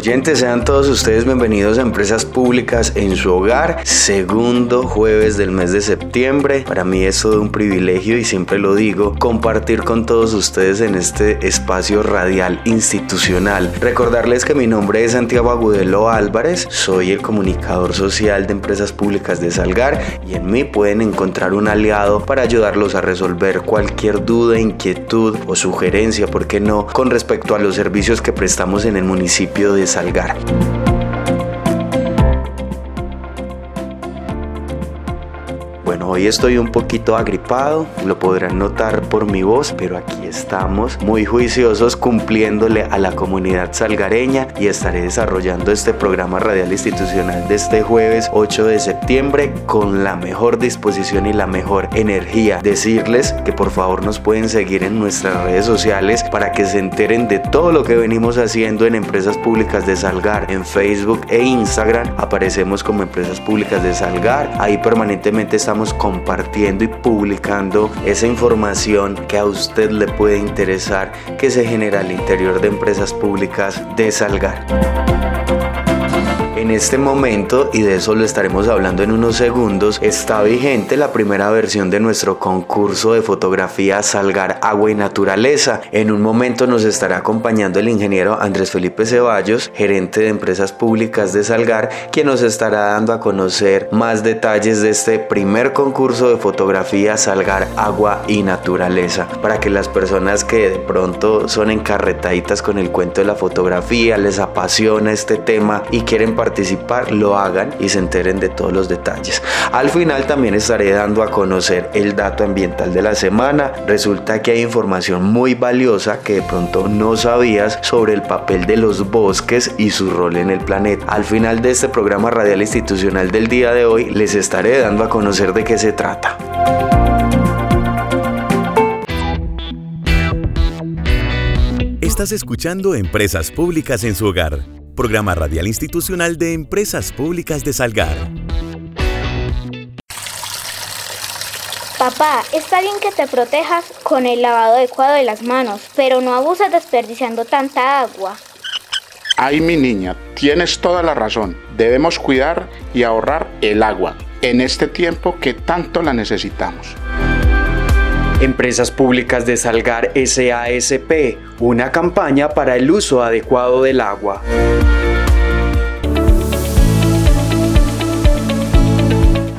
Oyentes, sean todos ustedes bienvenidos a Empresas Públicas en su hogar, segundo jueves del mes de septiembre. Para mí es todo un privilegio y siempre lo digo, compartir con todos ustedes en este espacio radial institucional. Recordarles que mi nombre es Santiago Agudelo Álvarez, soy el comunicador social de Empresas Públicas de Salgar y en mí pueden encontrar un aliado para ayudarlos a resolver cualquier duda, inquietud o sugerencia, ¿por qué no?, con respecto a los servicios que prestamos en el municipio de Salgar. Hoy estoy un poquito agripado, lo podrán notar por mi voz, pero aquí estamos muy juiciosos cumpliéndole a la comunidad salgareña y estaré desarrollando este programa radial institucional de este jueves 8 de septiembre con la mejor disposición y la mejor energía. Decirles que por favor nos pueden seguir en nuestras redes sociales para que se enteren de todo lo que venimos haciendo en Empresas Públicas de Salgar. En Facebook e Instagram aparecemos como Empresas Públicas de Salgar. Ahí permanentemente estamos compartiendo y publicando esa información que a usted le puede interesar que se genera al interior de empresas públicas de Salgar. En este momento, y de eso lo estaremos hablando en unos segundos, está vigente la primera versión de nuestro concurso de fotografía Salgar Agua y Naturaleza. En un momento nos estará acompañando el ingeniero Andrés Felipe Ceballos, gerente de empresas públicas de Salgar, quien nos estará dando a conocer más detalles de este primer concurso de fotografía Salgar Agua y Naturaleza. Para que las personas que de pronto son encarretaditas con el cuento de la fotografía, les apasiona este tema y quieren participar participar lo hagan y se enteren de todos los detalles. Al final también estaré dando a conocer el dato ambiental de la semana. Resulta que hay información muy valiosa que de pronto no sabías sobre el papel de los bosques y su rol en el planeta. Al final de este programa radial institucional del día de hoy les estaré dando a conocer de qué se trata. Estás escuchando Empresas Públicas en su hogar programa radial institucional de Empresas Públicas de Salgar. Papá, está bien que te protejas con el lavado adecuado de las manos, pero no abuses desperdiciando tanta agua. Ay, mi niña, tienes toda la razón. Debemos cuidar y ahorrar el agua en este tiempo que tanto la necesitamos. Empresas Públicas de Salgar SASP, una campaña para el uso adecuado del agua.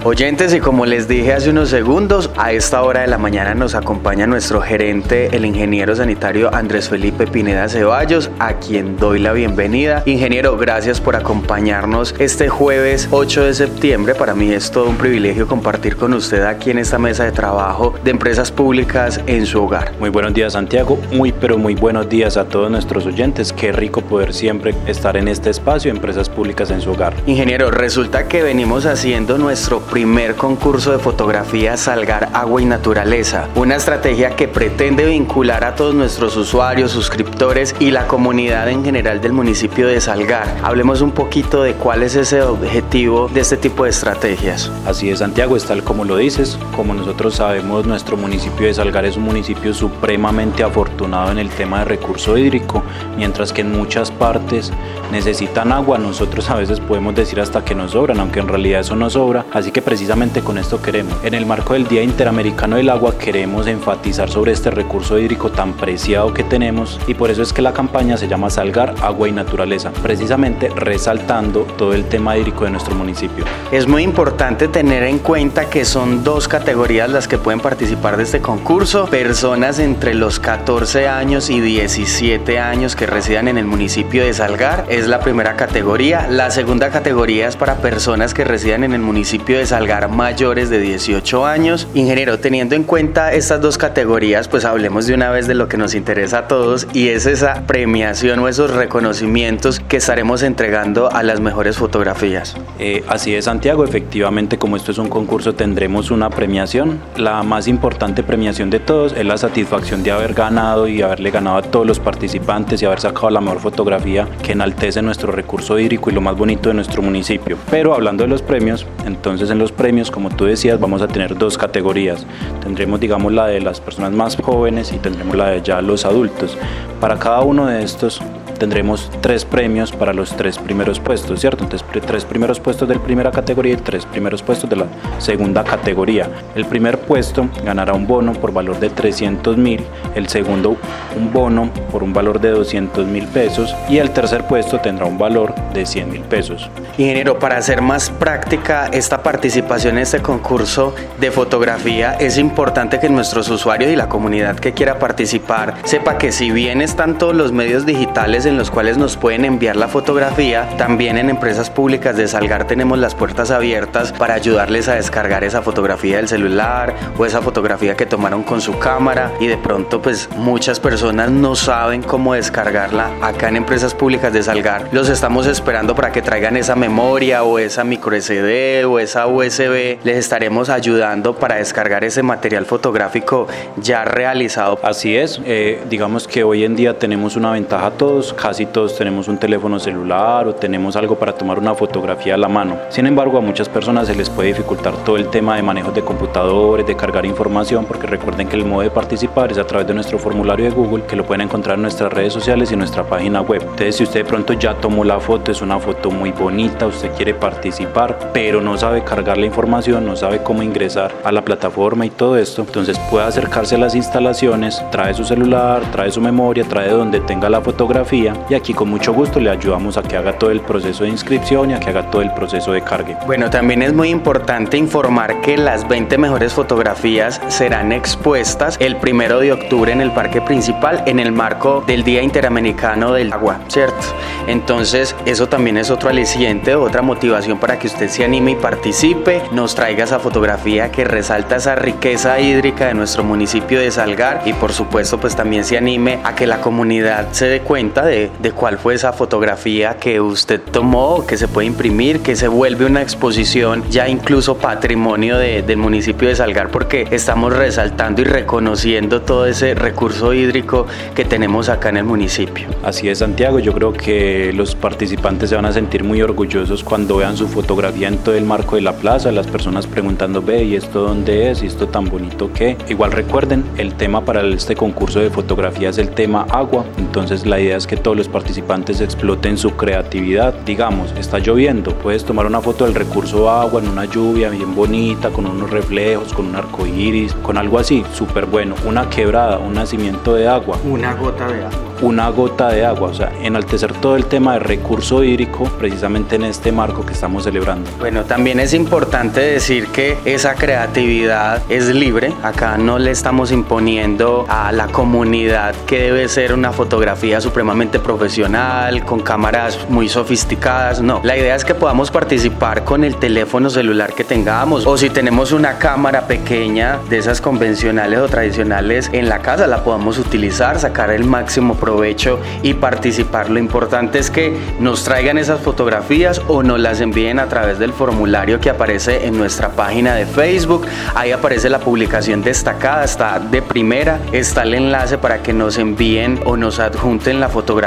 Oyentes, y como les dije hace unos segundos, a esta hora de la mañana nos acompaña nuestro gerente, el ingeniero sanitario Andrés Felipe Pineda Ceballos, a quien doy la bienvenida. Ingeniero, gracias por acompañarnos este jueves 8 de septiembre. Para mí es todo un privilegio compartir con usted aquí en esta mesa de trabajo de empresas públicas en su hogar. Muy buenos días, Santiago. Muy, pero muy buenos días a todos nuestros oyentes. Qué rico poder siempre estar en este espacio, empresas públicas en su hogar. Ingeniero, resulta que venimos haciendo nuestro primer concurso de fotografía Salgar Agua y Naturaleza, una estrategia que pretende vincular a todos nuestros usuarios, suscriptores y la comunidad en general del municipio de Salgar. Hablemos un poquito de cuál es ese objetivo de este tipo de estrategias. Así es, Santiago, es tal como lo dices. Como nosotros sabemos, nuestro municipio de Salgar es un municipio supremamente afortunado en el tema de recurso hídrico, mientras que en muchas partes necesitan agua, nosotros a veces podemos decir hasta que nos sobran, aunque en realidad eso no sobra. Así que precisamente con esto queremos. En el marco del Día Interamericano del Agua queremos enfatizar sobre este recurso hídrico tan preciado que tenemos y por eso es que la campaña se llama Salgar, Agua y Naturaleza, precisamente resaltando todo el tema hídrico de nuestro municipio. Es muy importante tener en cuenta que son dos categorías las que pueden participar de este concurso, personas entre los 14 años y 17 años que residan en el municipio de Salgar, es la primera categoría, la segunda categoría es para personas que residan en el municipio de Salgar mayores de 18 años. Ingeniero, teniendo en cuenta estas dos categorías, pues hablemos de una vez de lo que nos interesa a todos y es esa premiación o esos reconocimientos que estaremos entregando a las mejores fotografías. Eh, así es, Santiago. Efectivamente, como esto es un concurso, tendremos una premiación. La más importante premiación de todos es la satisfacción de haber ganado y haberle ganado a todos los participantes y haber sacado la mejor fotografía que enaltece nuestro recurso hídrico y lo más bonito de nuestro municipio. Pero hablando de los premios, entonces en los premios, como tú decías, vamos a tener dos categorías. Tendremos, digamos, la de las personas más jóvenes y tendremos la de ya los adultos. Para cada uno de estos tendremos tres premios para los tres primeros puestos, ¿cierto? Entonces, tres primeros puestos de la primera categoría y tres primeros puestos de la segunda categoría. El primer puesto ganará un bono por valor de 300 mil, el segundo un bono por un valor de 200 mil pesos y el tercer puesto tendrá un valor de 100 mil pesos. Ingeniero, para hacer más práctica esta participación en este concurso de fotografía, es importante que nuestros usuarios y la comunidad que quiera participar sepa que si bien están todos los medios digitales en los cuales nos pueden enviar la fotografía. También en empresas públicas de Salgar tenemos las puertas abiertas para ayudarles a descargar esa fotografía del celular o esa fotografía que tomaron con su cámara y de pronto pues muchas personas no saben cómo descargarla. Acá en empresas públicas de Salgar los estamos esperando para que traigan esa memoria o esa micro SD o esa USB. Les estaremos ayudando para descargar ese material fotográfico ya realizado. Así es, eh, digamos que hoy en día tenemos una ventaja todos casi todos tenemos un teléfono celular o tenemos algo para tomar una fotografía a la mano. Sin embargo, a muchas personas se les puede dificultar todo el tema de manejo de computadores, de cargar información, porque recuerden que el modo de participar es a través de nuestro formulario de Google, que lo pueden encontrar en nuestras redes sociales y nuestra página web. Entonces, si usted de pronto ya tomó la foto, es una foto muy bonita, usted quiere participar, pero no sabe cargar la información, no sabe cómo ingresar a la plataforma y todo esto, entonces puede acercarse a las instalaciones, trae su celular, trae su memoria, trae donde tenga la fotografía y aquí con mucho gusto le ayudamos a que haga todo el proceso de inscripción y a que haga todo el proceso de cargue. Bueno, también es muy importante informar que las 20 mejores fotografías serán expuestas el primero de octubre en el parque principal en el marco del Día Interamericano del Agua, ¿cierto? Entonces, eso también es otro aliciente, otra motivación para que usted se anime y participe, nos traiga esa fotografía que resalta esa riqueza hídrica de nuestro municipio de Salgar y por supuesto pues también se anime a que la comunidad se dé cuenta de de, cuál fue esa fotografía que usted tomó, que se puede imprimir, que se vuelve una exposición ya incluso patrimonio del municipio de Salgar, porque estamos resaltando y reconociendo todo ese recurso hídrico que tenemos acá en el municipio. Así es, Santiago, yo creo que los participantes se van a sentir muy orgullosos cuando vean su fotografía en todo el marco de la plaza, las personas preguntando, ve, ¿y esto dónde es? ¿Y esto tan bonito que? Igual recuerden, el tema para este concurso de fotografía es el tema agua, entonces la idea es que todos los participantes exploten su creatividad. Digamos, está lloviendo, puedes tomar una foto del recurso agua en una lluvia bien bonita, con unos reflejos, con un arco iris, con algo así, súper bueno. Una quebrada, un nacimiento de agua. Una gota de agua. Una gota de agua, o sea, enaltecer todo el tema de recurso hídrico precisamente en este marco que estamos celebrando. Bueno, también es importante decir que esa creatividad es libre. Acá no le estamos imponiendo a la comunidad que debe ser una fotografía supremamente profesional, con cámaras muy sofisticadas, no. La idea es que podamos participar con el teléfono celular que tengamos o si tenemos una cámara pequeña de esas convencionales o tradicionales en la casa, la podamos utilizar, sacar el máximo provecho y participar. Lo importante es que nos traigan esas fotografías o nos las envíen a través del formulario que aparece en nuestra página de Facebook. Ahí aparece la publicación destacada, está de primera, está el enlace para que nos envíen o nos adjunten la fotografía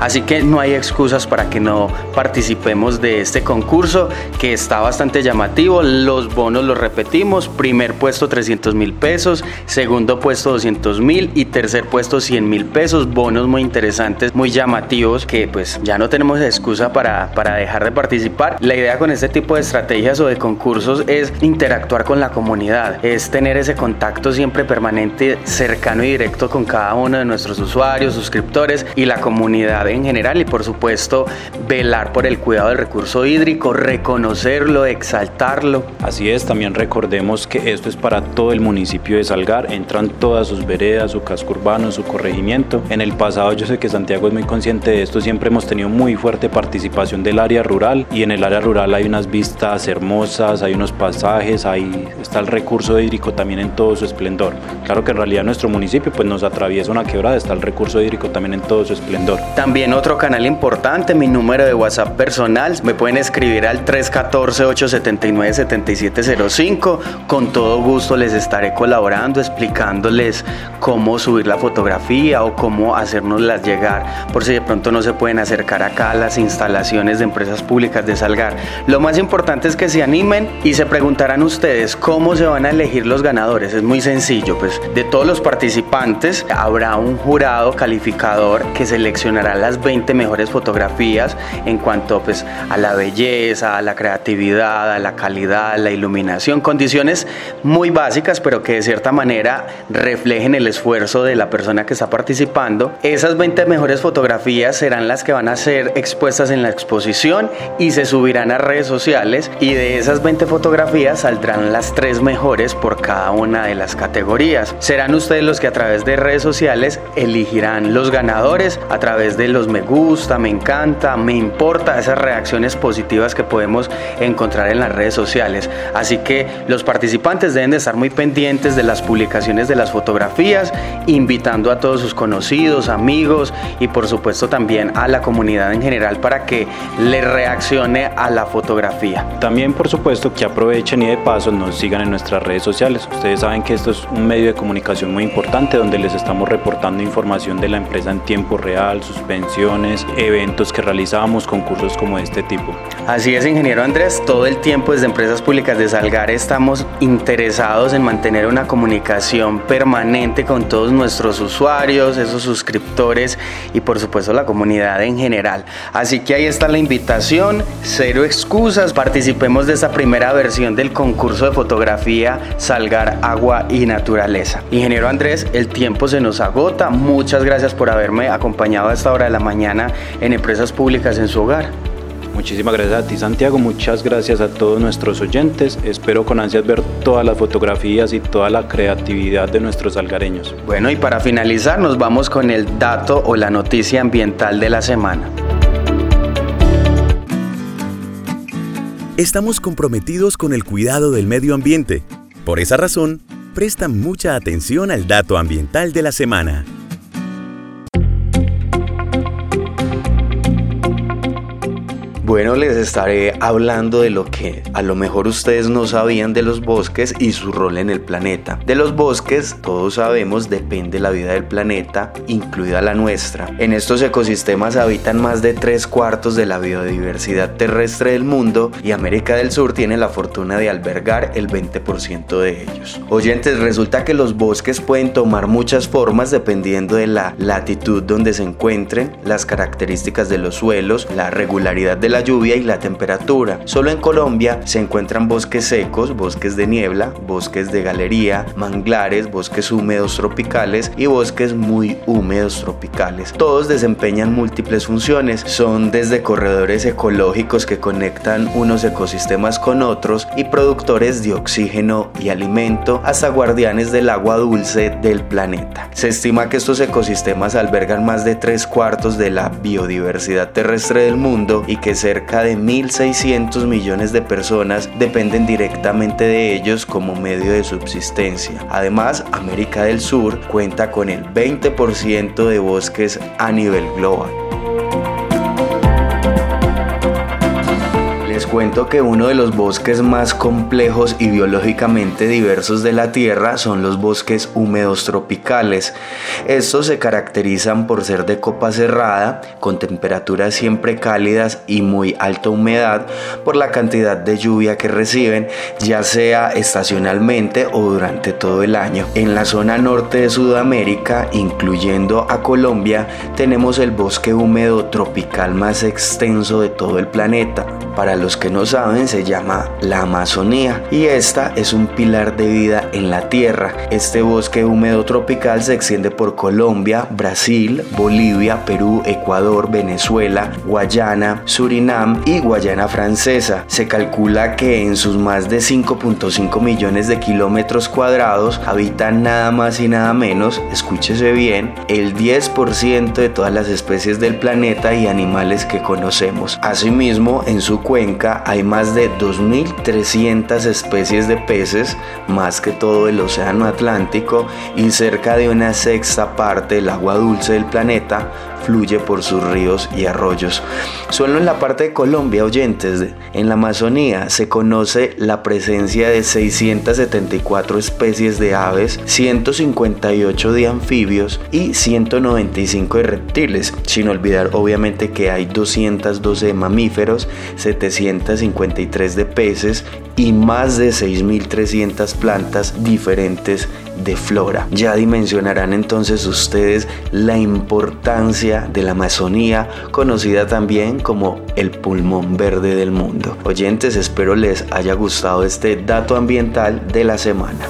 así que no hay excusas para que no participemos de este concurso que está bastante llamativo. Los bonos los repetimos, primer puesto 300 mil pesos, segundo puesto 200 mil y tercer puesto 100 mil pesos, bonos muy interesantes, muy llamativos que pues ya no tenemos excusa para, para dejar de participar. La idea con este tipo de estrategias o de concursos es interactuar con la comunidad, es tener ese contacto siempre permanente, cercano y directo con cada uno de nuestros usuarios, suscriptores y la comunidad en general y por supuesto velar por el cuidado del recurso hídrico, reconocerlo, exaltarlo. Así es, también recordemos que esto es para todo el municipio de Salgar, entran todas sus veredas, su casco urbano, su corregimiento. En el pasado yo sé que Santiago es muy consciente de esto, siempre hemos tenido muy fuerte participación del área rural y en el área rural hay unas vistas hermosas, hay unos pasajes, ahí está el recurso hídrico también en todo su esplendor. Claro que en realidad nuestro municipio pues nos atraviesa una quebrada, está el recurso hídrico también en todo su esplendor. También otro canal importante, mi número de WhatsApp personal, me pueden escribir al 314-879-7705, con todo gusto les estaré colaborando, explicándoles cómo subir la fotografía o cómo hacérnoslas llegar, por si de pronto no se pueden acercar acá a las instalaciones de empresas públicas de Salgar. Lo más importante es que se animen y se preguntarán ustedes cómo se van a elegir los ganadores. Es muy sencillo, pues de todos los participantes habrá un jurado calificador que seleccionará las 20 mejores fotografías en cuanto pues a la belleza, a la creatividad, a la calidad, a la iluminación, condiciones muy básicas pero que de cierta manera reflejen el esfuerzo de la persona que está participando. Esas 20 mejores fotografías serán las que van a ser expuestas en la exposición y se subirán a redes sociales y de esas 20 fotografías saldrán las tres mejores por cada una de las categorías. Serán ustedes los que a través de redes sociales elegirán los ganadores a través de los me gusta, me encanta, me importa, esas reacciones positivas que podemos encontrar en las redes sociales. Así que los participantes deben de estar muy pendientes de las publicaciones de las fotografías, invitando a todos sus conocidos, amigos y por supuesto también a la comunidad en general para que le reaccione a la fotografía. También por supuesto que aprovechen y de paso nos sigan en nuestras redes sociales. Ustedes saben que esto es un medio de comunicación muy importante donde les estamos reportando información de la empresa en tiempo real, suspensiones, eventos que realizamos, concursos como este tipo. Así es, ingeniero Andrés, todo el tiempo desde Empresas Públicas de Salgar estamos interesados en mantener una comunicación permanente con todos nuestros usuarios, esos suscriptores y por supuesto la comunidad en general. Así que ahí está la invitación, cero excusas, participemos de esta primera versión del concurso de fotografía Salgar Agua y Naturaleza. Ingeniero Andrés, el tiempo se nos agota, muchas gracias por haberme acompañado a esta hora de la mañana en Empresas Públicas en su hogar. Muchísimas gracias a ti Santiago, muchas gracias a todos nuestros oyentes. Espero con ansias ver todas las fotografías y toda la creatividad de nuestros algareños. Bueno, y para finalizar nos vamos con el dato o la noticia ambiental de la semana. Estamos comprometidos con el cuidado del medio ambiente. Por esa razón, presta mucha atención al dato ambiental de la semana. Bueno, les estaré hablando de lo que a lo mejor ustedes no sabían de los bosques y su rol en el planeta. De los bosques, todos sabemos, depende la vida del planeta, incluida la nuestra. En estos ecosistemas habitan más de tres cuartos de la biodiversidad terrestre del mundo y América del Sur tiene la fortuna de albergar el 20% de ellos. Oyentes, resulta que los bosques pueden tomar muchas formas dependiendo de la latitud donde se encuentren, las características de los suelos, la regularidad de la lluvia y la temperatura. Solo en Colombia se encuentran bosques secos, bosques de niebla, bosques de galería, manglares, bosques húmedos tropicales y bosques muy húmedos tropicales. Todos desempeñan múltiples funciones. Son desde corredores ecológicos que conectan unos ecosistemas con otros y productores de oxígeno y alimento hasta guardianes del agua dulce del planeta. Se estima que estos ecosistemas albergan más de tres cuartos de la biodiversidad terrestre del mundo y que se cerca de 1.600 millones de personas dependen directamente de ellos como medio de subsistencia. Además, América del Sur cuenta con el 20% de bosques a nivel global. Cuento que uno de los bosques más complejos y biológicamente diversos de la Tierra son los bosques húmedos tropicales. Estos se caracterizan por ser de copa cerrada, con temperaturas siempre cálidas y muy alta humedad por la cantidad de lluvia que reciben, ya sea estacionalmente o durante todo el año. En la zona norte de Sudamérica, incluyendo a Colombia, tenemos el bosque húmedo tropical más extenso de todo el planeta. Para los que no saben se llama la Amazonía y esta es un pilar de vida en la tierra. Este bosque húmedo tropical se extiende por Colombia, Brasil, Bolivia, Perú, Ecuador, Venezuela, Guayana, Surinam y Guayana Francesa. Se calcula que en sus más de 5.5 millones de kilómetros cuadrados habitan nada más y nada menos, escúchese bien, el 10% de todas las especies del planeta y animales que conocemos. Asimismo, en su cuenca hay más de 2.300 especies de peces, más que todo el océano Atlántico, y cerca de una sexta parte del agua dulce del planeta fluye por sus ríos y arroyos. Solo en la parte de Colombia, oyentes, en la Amazonía se conoce la presencia de 674 especies de aves, 158 de anfibios y 195 de reptiles, sin olvidar obviamente que hay 212 de mamíferos, 753 de peces y más de 6.300 plantas diferentes de flora. Ya dimensionarán entonces ustedes la importancia de la Amazonía, conocida también como el pulmón verde del mundo. Oyentes, espero les haya gustado este dato ambiental de la semana.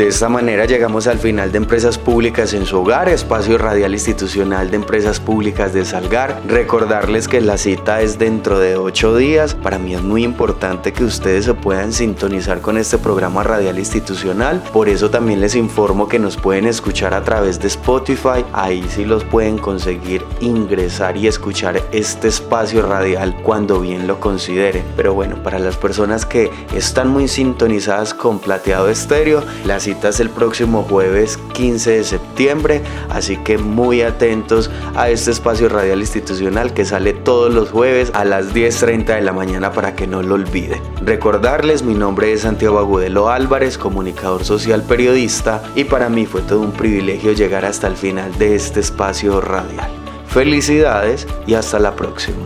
De esta manera llegamos al final de Empresas Públicas en su hogar, espacio radial institucional de Empresas Públicas de Salgar. Recordarles que la cita es dentro de ocho días. Para mí es muy importante que ustedes se puedan sintonizar con este programa radial institucional. Por eso también les informo que nos pueden escuchar a través de Spotify. Ahí sí los pueden conseguir ingresar y escuchar este espacio radial cuando bien lo consideren. Pero bueno, para las personas que están muy sintonizadas con Plateado Estéreo, la el próximo jueves 15 de septiembre, así que muy atentos a este espacio radial institucional que sale todos los jueves a las 10.30 de la mañana para que no lo olviden. Recordarles, mi nombre es Santiago Agudelo Álvarez, comunicador social periodista, y para mí fue todo un privilegio llegar hasta el final de este espacio radial. Felicidades y hasta la próxima.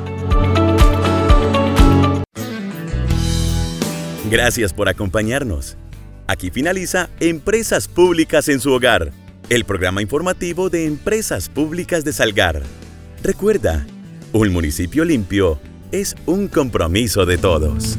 Gracias por acompañarnos. Aquí finaliza Empresas Públicas en su hogar, el programa informativo de Empresas Públicas de Salgar. Recuerda, un municipio limpio es un compromiso de todos.